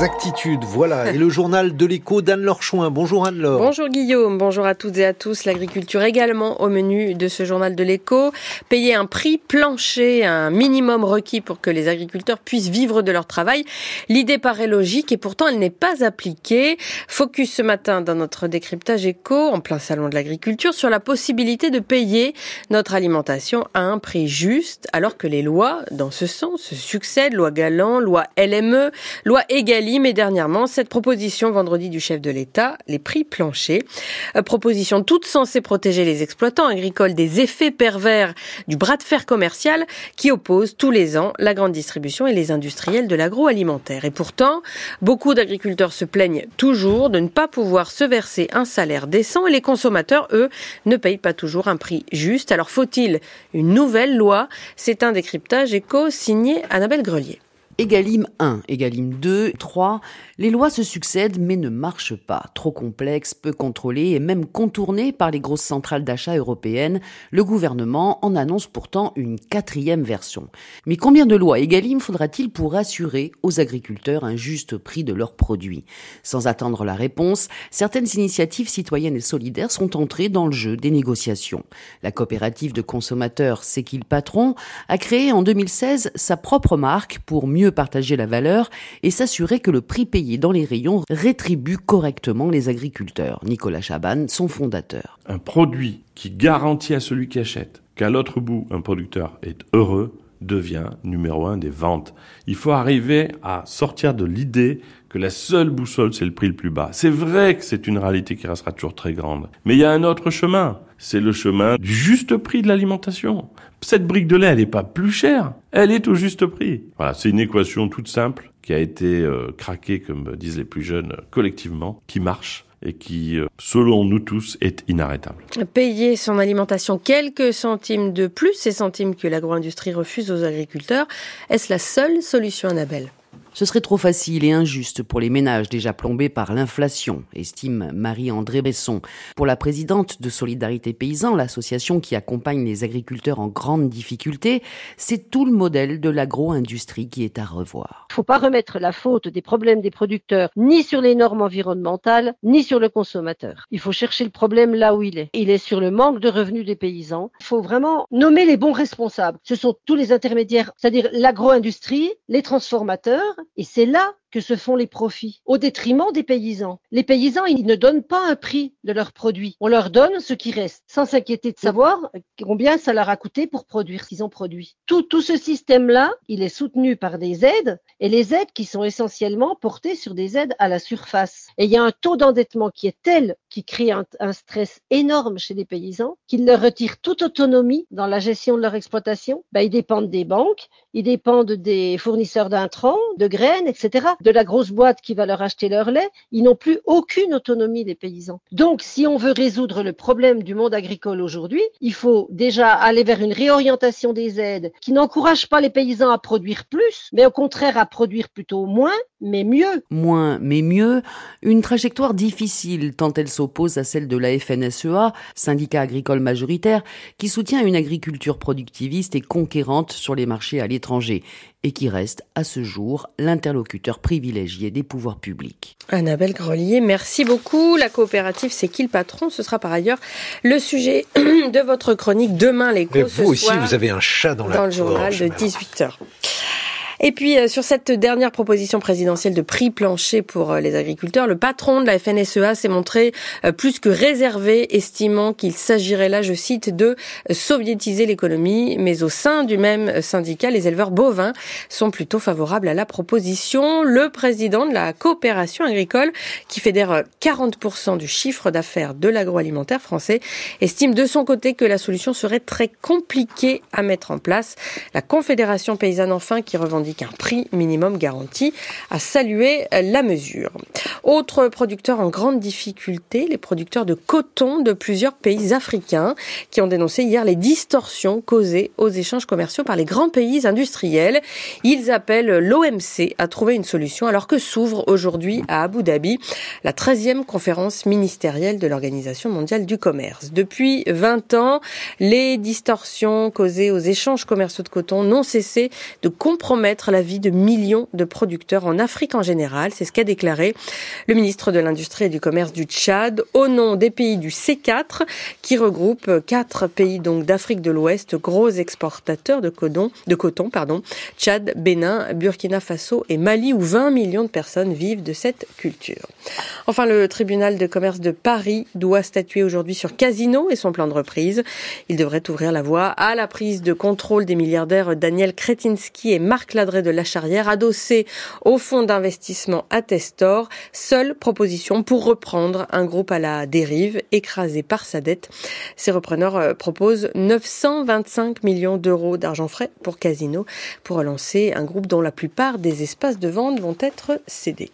Exactitude, voilà. Et le journal de l'écho d'Anne-Laure Chouin. Bonjour Anne-Laure. Bonjour Guillaume, bonjour à toutes et à tous. L'agriculture également au menu de ce journal de l'écho. Payer un prix plancher, un minimum requis pour que les agriculteurs puissent vivre de leur travail. L'idée paraît logique et pourtant elle n'est pas appliquée. Focus ce matin dans notre décryptage écho, en plein salon de l'agriculture, sur la possibilité de payer notre alimentation à un prix juste, alors que les lois dans ce sens se succèdent. Loi Galant, loi LME, loi Egalim et dernièrement cette proposition vendredi du chef de l'État, les prix planchers. Euh, proposition toute censée protéger les exploitants agricoles des effets pervers du bras de fer commercial qui oppose tous les ans la grande distribution et les industriels de l'agroalimentaire. Et pourtant, beaucoup d'agriculteurs se plaignent toujours de ne pas pouvoir se verser un salaire décent et les consommateurs, eux, ne payent pas toujours un prix juste. Alors faut-il une nouvelle loi? C'est un décryptage éco signé Annabelle Grelier. Egalim 1, Egalim 2, 3, les lois se succèdent mais ne marchent pas. Trop complexes, peu contrôlées et même contournées par les grosses centrales d'achat européennes, le gouvernement en annonce pourtant une quatrième version. Mais combien de lois Egalim faudra-t-il pour assurer aux agriculteurs un juste prix de leurs produits? Sans attendre la réponse, certaines initiatives citoyennes et solidaires sont entrées dans le jeu des négociations. La coopérative de consommateurs C'est qu'il patron a créé en 2016 sa propre marque pour mieux partager la valeur et s'assurer que le prix payé dans les rayons rétribue correctement les agriculteurs. Nicolas Chaban, son fondateur. Un produit qui garantit à celui qui achète qu'à l'autre bout, un producteur est heureux, devient numéro un des ventes. Il faut arriver à sortir de l'idée que la seule boussole, c'est le prix le plus bas. C'est vrai que c'est une réalité qui restera toujours très grande. Mais il y a un autre chemin. C'est le chemin du juste prix de l'alimentation. Cette brique de lait, elle n'est pas plus chère. Elle est au juste prix. Voilà, c'est une équation toute simple qui a été euh, craquée, comme disent les plus jeunes, collectivement, qui marche et qui, euh, selon nous tous, est inarrêtable. Payer son alimentation quelques centimes de plus, ces centimes que l'agro-industrie refuse aux agriculteurs, est-ce la seule solution, Annabelle? Ce serait trop facile et injuste pour les ménages déjà plombés par l'inflation, estime Marie-André Besson. Pour la présidente de Solidarité Paysan, l'association qui accompagne les agriculteurs en grande difficulté, c'est tout le modèle de l'agro-industrie qui est à revoir. Il ne faut pas remettre la faute des problèmes des producteurs ni sur les normes environnementales, ni sur le consommateur. Il faut chercher le problème là où il est. Il est sur le manque de revenus des paysans. Il faut vraiment nommer les bons responsables. Ce sont tous les intermédiaires, c'est-à-dire l'agro-industrie, les transformateurs, et c'est là que se font les profits, au détriment des paysans. Les paysans, ils ne donnent pas un prix de leurs produits. On leur donne ce qui reste, sans s'inquiéter de savoir combien ça leur a coûté pour produire ce qu'ils ont produit. Tout, tout ce système-là, il est soutenu par des aides, et les aides qui sont essentiellement portées sur des aides à la surface. Et il y a un taux d'endettement qui est tel, qui crée un, stress énorme chez les paysans, qu'il leur retire toute autonomie dans la gestion de leur exploitation. Ben, ils dépendent des banques, ils dépendent des fournisseurs d'intrants, de graines, etc de la grosse boîte qui va leur acheter leur lait, ils n'ont plus aucune autonomie, les paysans. Donc, si on veut résoudre le problème du monde agricole aujourd'hui, il faut déjà aller vers une réorientation des aides qui n'encourage pas les paysans à produire plus, mais au contraire à produire plutôt moins, mais mieux. Moins, mais mieux. Une trajectoire difficile tant elle s'oppose à celle de la FNSEA, syndicat agricole majoritaire, qui soutient une agriculture productiviste et conquérante sur les marchés à l'étranger et qui reste à ce jour l'interlocuteur privilégié des pouvoirs publics. Annabelle Grelier, merci beaucoup. La coopérative, c'est qui le patron? Ce sera par ailleurs le sujet de votre chronique demain l'écho. Vous aussi, vous avez un chat dans, dans la Dans le journal de 18h. Et puis euh, sur cette dernière proposition présidentielle de prix plancher pour euh, les agriculteurs, le patron de la FNSEA s'est montré euh, plus que réservé, estimant qu'il s'agirait là, je cite, de soviétiser l'économie. Mais au sein du même syndicat, les éleveurs bovins sont plutôt favorables à la proposition. Le président de la coopération agricole, qui fédère 40% du chiffre d'affaires de l'agroalimentaire français, estime de son côté que la solution serait très compliquée à mettre en place. La Confédération paysanne enfin qui revendique qu'un prix minimum garanti, a salué la mesure. Autre producteur en grande difficulté, les producteurs de coton de plusieurs pays africains qui ont dénoncé hier les distorsions causées aux échanges commerciaux par les grands pays industriels. Ils appellent l'OMC à trouver une solution alors que s'ouvre aujourd'hui à Abu Dhabi la 13e conférence ministérielle de l'Organisation mondiale du commerce. Depuis 20 ans, les distorsions causées aux échanges commerciaux de coton n'ont cessé de compromettre la vie de millions de producteurs en Afrique en général. C'est ce qu'a déclaré le ministre de l'Industrie et du Commerce du Tchad au nom des pays du C4 qui regroupe quatre pays donc d'Afrique de l'Ouest, gros exportateurs de coton, de coton pardon, Tchad, Bénin, Burkina Faso et Mali où 20 millions de personnes vivent de cette culture. Enfin, le tribunal de commerce de Paris doit statuer aujourd'hui sur Casino et son plan de reprise. Il devrait ouvrir la voie à la prise de contrôle des milliardaires Daniel Kretinsky et Marc De la Charrière, adossés au fonds d'investissement Attestor. Seule proposition pour reprendre un groupe à la dérive, écrasé par sa dette. Ces repreneurs euh, proposent 925 millions d'euros d'argent frais pour Casino pour relancer un groupe dont la plupart des espaces de vente vont être cédés.